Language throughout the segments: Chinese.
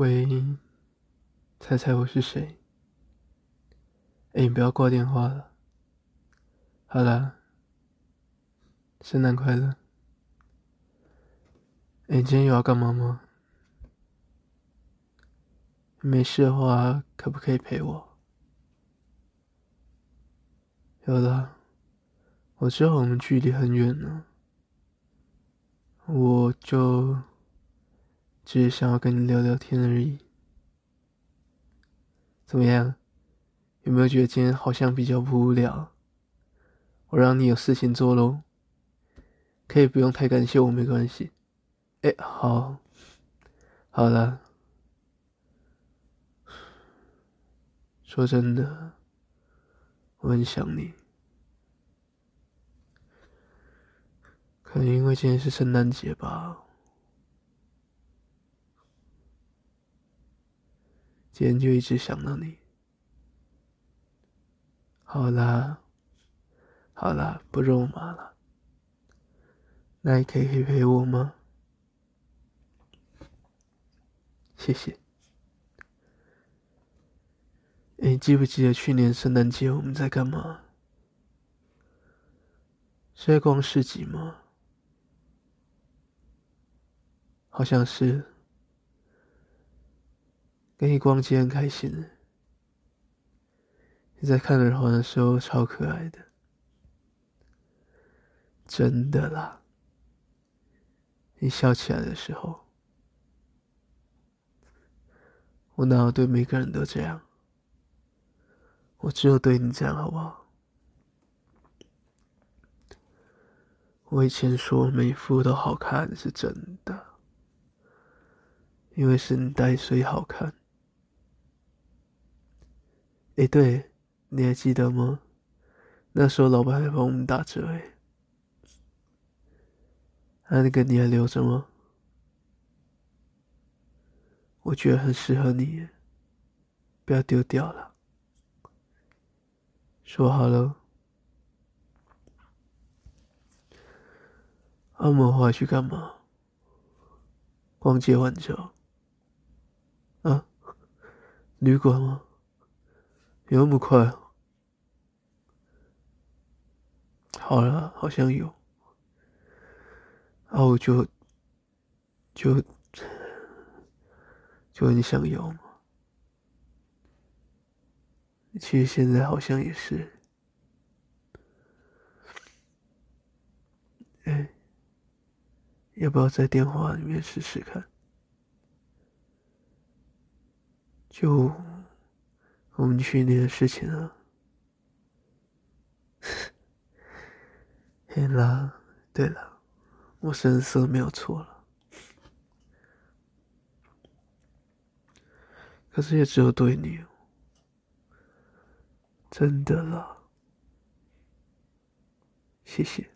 喂，猜猜我是谁？哎，你不要挂电话了。好啦，圣诞快乐。哎，今天有要干嘛吗？没事的话，可不可以陪我？有啦，我知道我们距离很远呢，我就只是想要跟你聊聊天而已。怎么样？有没有觉得今天好像比较不无聊？我让你有事情做喽，可以不用太感谢我，没关系。哎，好，好了。说真的，我很想你。可能因为今天是圣诞节吧，今天就一直想到你。好啦，好啦，不肉麻了。那你可以陪陪我吗？谢谢。哎，记不记得去年圣诞节我们在干嘛？是在逛市集吗？好像是。跟你逛街很开心。你在看耳环的时候超可爱的，真的啦。你笑起来的时候，我哪有对每个人都这样？我只有对你这样，好不好？我以前说每副都好看是真的，因为是你戴所以好看。哎，对，你还记得吗？那时候老板还帮我们打折哎。那个你还留着吗？我觉得很适合你，不要丢掉了。说好了，阿莫回去干嘛？逛街玩着。啊？旅馆吗？有那么快？好了，好像有。啊，我就就就很想要嘛。其实现在好像也是，哎，要不要在电话里面试试看？就我们去年的事情啊。嘿啦，对了，我声色没有错了，可是也只有对你。真的了，谢谢。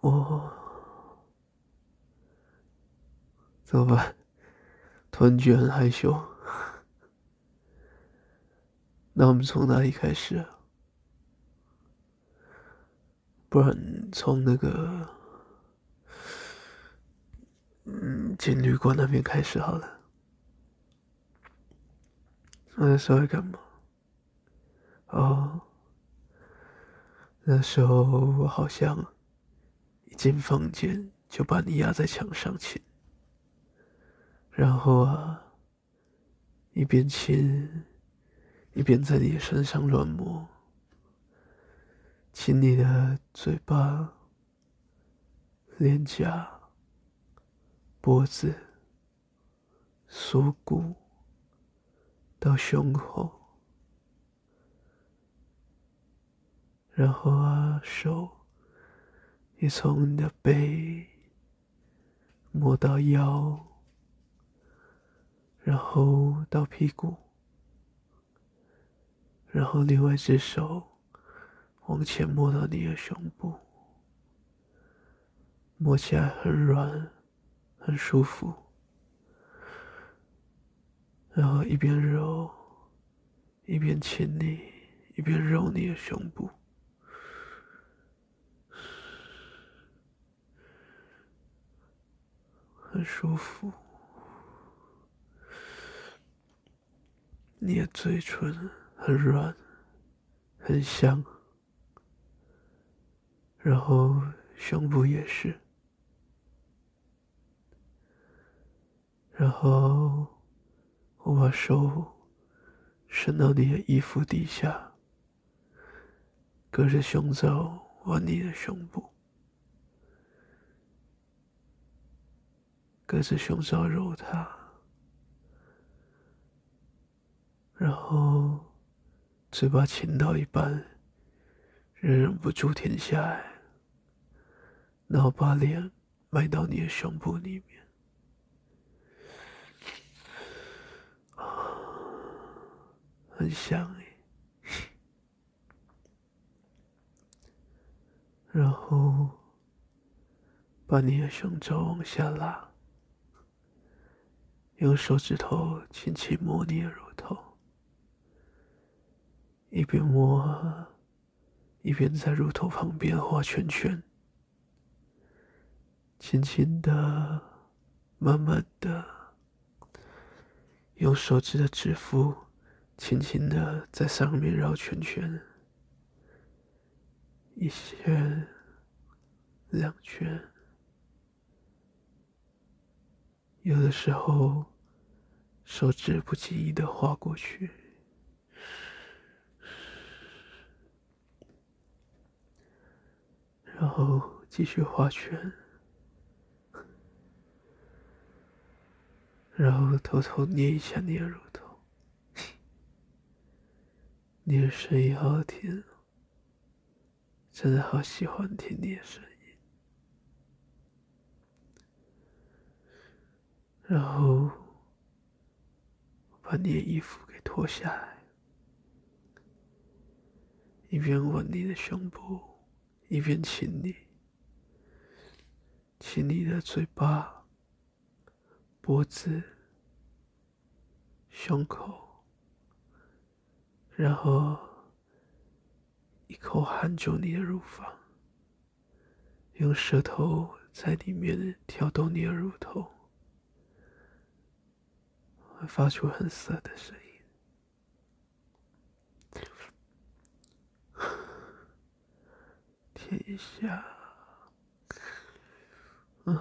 我怎么办？突然觉得很害羞。那我们从哪里开始啊？不然从那个，嗯，进旅馆那边开始好了。那时候在干嘛？哦，那时候我好像一进房间就把你压在墙上亲，然后啊，一边亲一边在你身上乱摸，亲你的嘴巴、脸颊、脖子、锁骨。到胸口，然后啊，手也从你的背摸到腰，然后到屁股，然后另外一只手往前摸到你的胸部，摸起来很软，很舒服。然后一边揉，一边亲你，一边揉你的胸部。很舒服，你的嘴唇很软，很香，然后胸部也是，然后我把手伸到你的衣服底下，隔着胸罩吻你的胸部。隔着胸罩揉它，然后嘴巴亲到一半，忍忍不住停下来，然后把脸埋到你的胸部里面，很香诶，然后把你的胸罩往下拉。用手指头轻轻摸你的乳头，一边摸，一边在乳头旁边画圈圈，轻轻的、慢慢的，用手指的指腹轻轻的在上面绕圈圈，一圈、两圈。有的时候，手指不经意的划过去，然后继续画圈，然后偷偷捏一下你的乳头，你的声音好好听，真的好喜欢听你的声音。然后把你的衣服给脱下来，一边吻你的胸部，一边亲你，亲你的嘴巴、脖子、胸口，然后一口含住你的乳房，用舌头在里面挑逗你的乳头。发出很涩的声音，舔一下，嗯，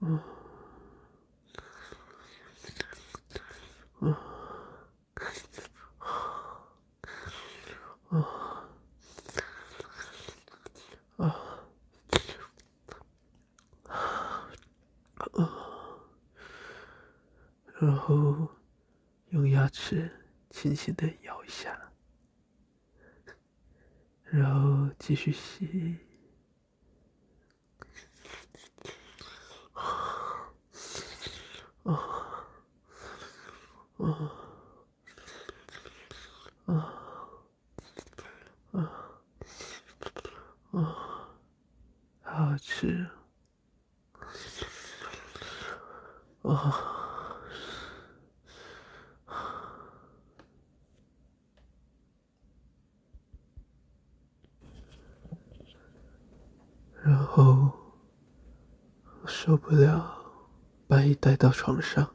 嗯，嗯，嗯，啊。然后用牙齿轻轻的咬一下，然后继续吸，啊，啊，啊，啊，啊，好好吃，啊。不了，把你带到床上，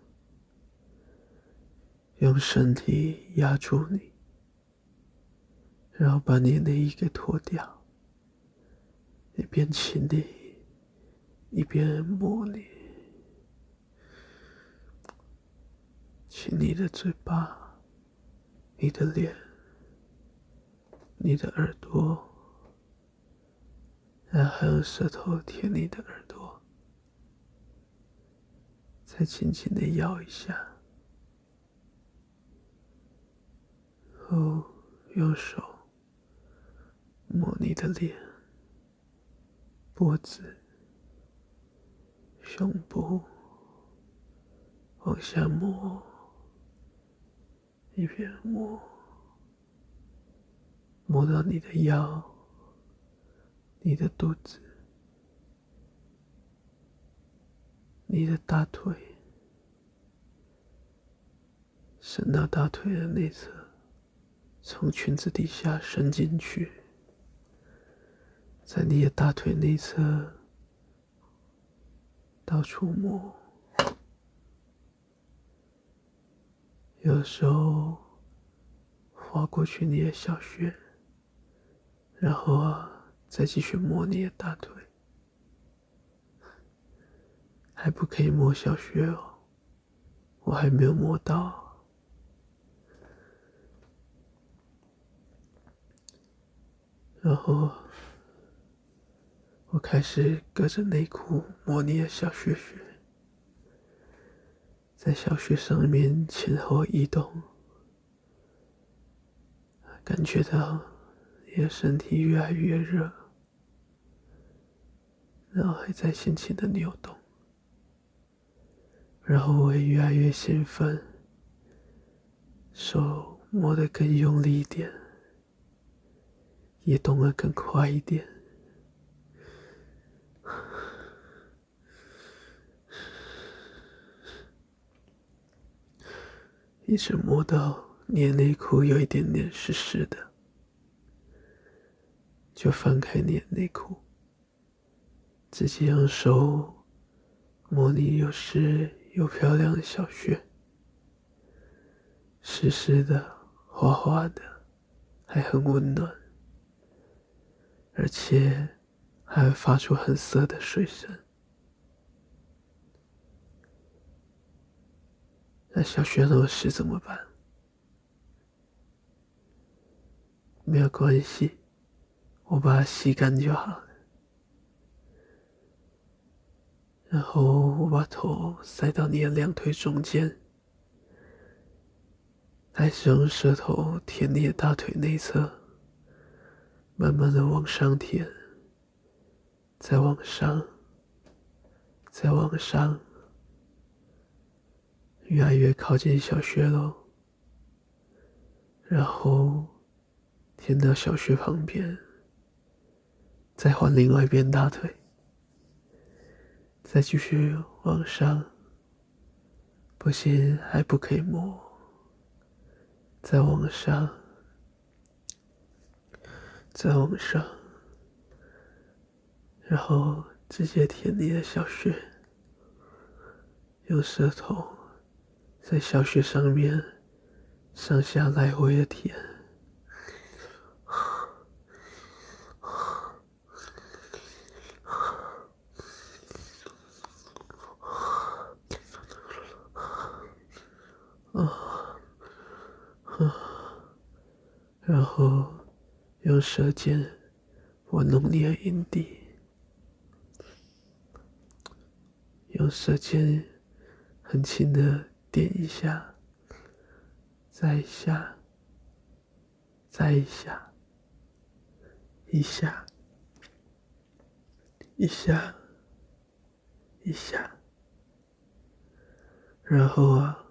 用身体压住你，然后把你内衣给脱掉，一边亲你，一边摸你，亲你的嘴巴，你的脸，你的耳朵。然后用舌头舔你的耳朵，再轻轻的咬一下，然后用手摸你的脸、脖子、胸部，往下摸，一边摸，摸到你的腰。你的肚子，你的大腿，伸到大腿的内侧，从裙子底下伸进去，在你的大腿内侧到处摸。有时候划过去你的小穴，然后，再继续摸你的大腿，还不可以摸小穴哦，我还没有摸到。然后我开始隔着内裤摸你的小穴穴。在小穴上面前后移动，感觉到你的身体越来越热，然后还在轻轻的扭动，然后我也越来越兴奋，手摸得更用力一点，也动得更快一点。一直摸到你的内裤有一点点湿湿的，就翻开你的内裤，直接用手摸你又湿又漂亮的小穴，湿湿的、滑滑的，还很温暖，而且还会发出很涩的水声。那小穴那么湿怎么办？没有关系，我把它吸干就好了。然后我把头塞到你的两腿中间，开始用舌头舔你的大腿内侧，慢慢的往上舔，再往上，再往上。越来越靠近小穴了，然后舔到小穴旁边，再换另外一边大腿，再继续往上，不行，还不可以摸，再往上，再往上，然后直接舔你的小穴，用舌头。在小穴上面上下来回的舔，然后用舌尖玩弄你的阴蒂，用舌尖很轻的。点一下，再一下，再一下，一下，一下，一下，然后啊，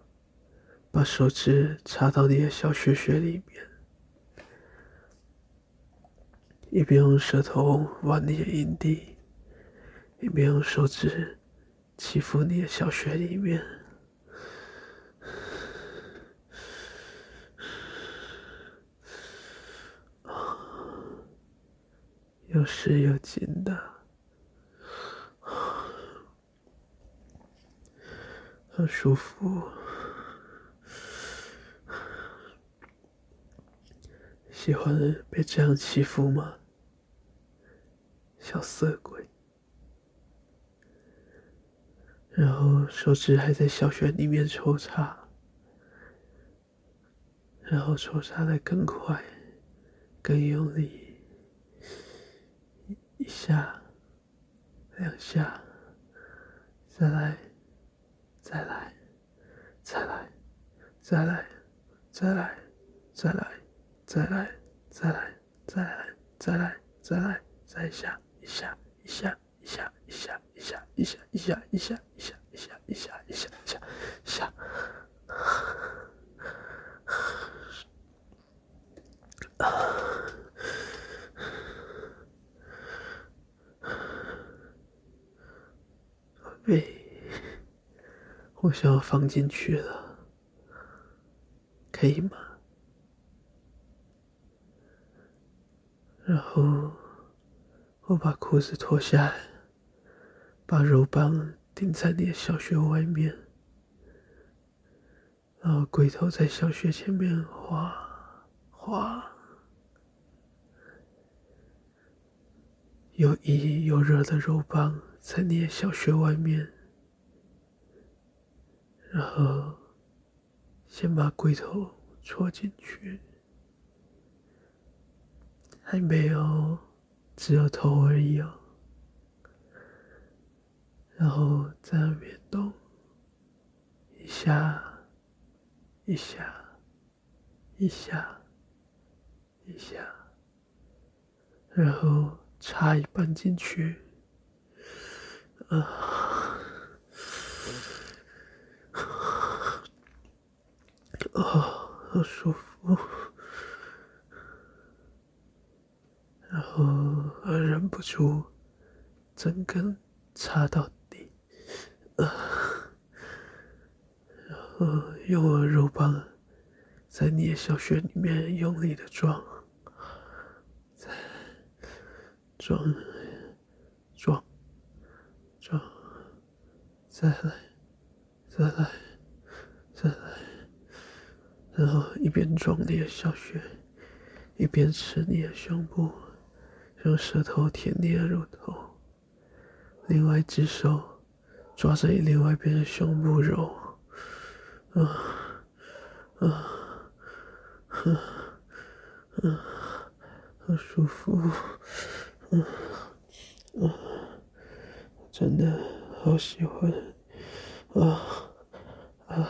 把手指插到你的小穴穴里面，一边用舌头玩你的阴蒂，一边用手指欺负你的小穴里面。又湿又紧的，很舒服。喜欢被这样欺负吗？小色鬼。然后手指还在小穴里面抽插，然后抽插的更快，更用力。一下，两下，再来，再来，再来，再来，再来，再来，再来，再来，再来，再来，再来，再一下，一下，一下，一下，一下，一下，一下，一下，一下，一下，一下，一下，一下，一下，下。对，我想要放进去了，可以吗？然后我把裤子脱下来，把肉棒钉在你的小穴外面，然后龟头在小穴前面划划，又硬又热的肉棒在你的小穴外面，然后先把龟头戳进去，还没有，只有头而已哦。然后在那边动，一下，一下，一下，一下，然后插一半进去，啊，啊，好舒服，然后忍不住整根插到底。然后用我肉棒在你的小穴里面用力的撞，再撞，撞，撞，再来，再来，再来，然后一边撞你的小穴，一边吃你的胸部，用舌头舔你的乳头，另外一只手。抓着你另外一边的胸部揉，啊啊啊啊，好舒服，啊啊，真的好喜欢，啊啊，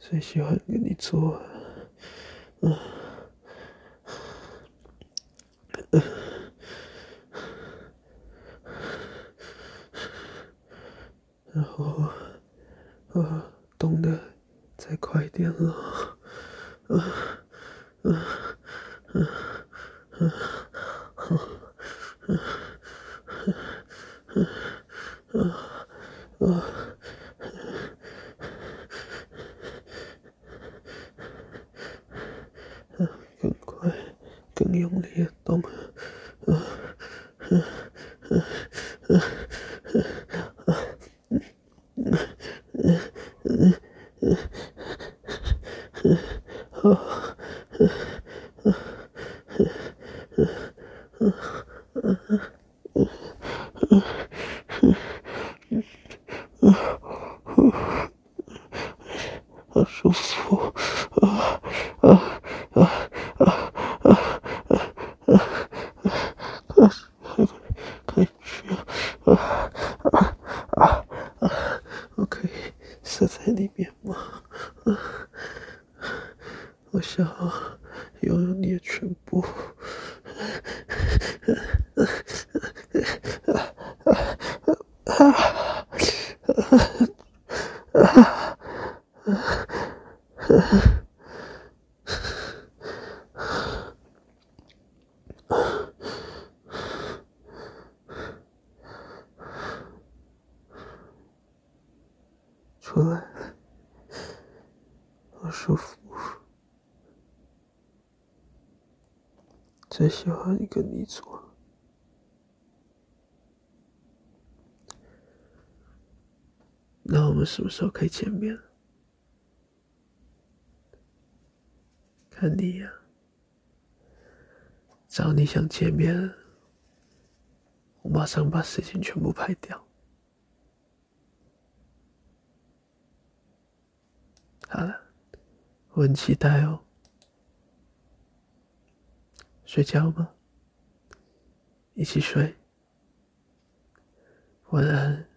最喜欢跟你做，嗯。然后，啊，冻得再快一点了，Uh, 全部。那我们什么时候可以见面？看你呀，只要你想见面，我马上把事情全部排掉。好了，我很期待哦。睡觉吗？一起睡。晚安。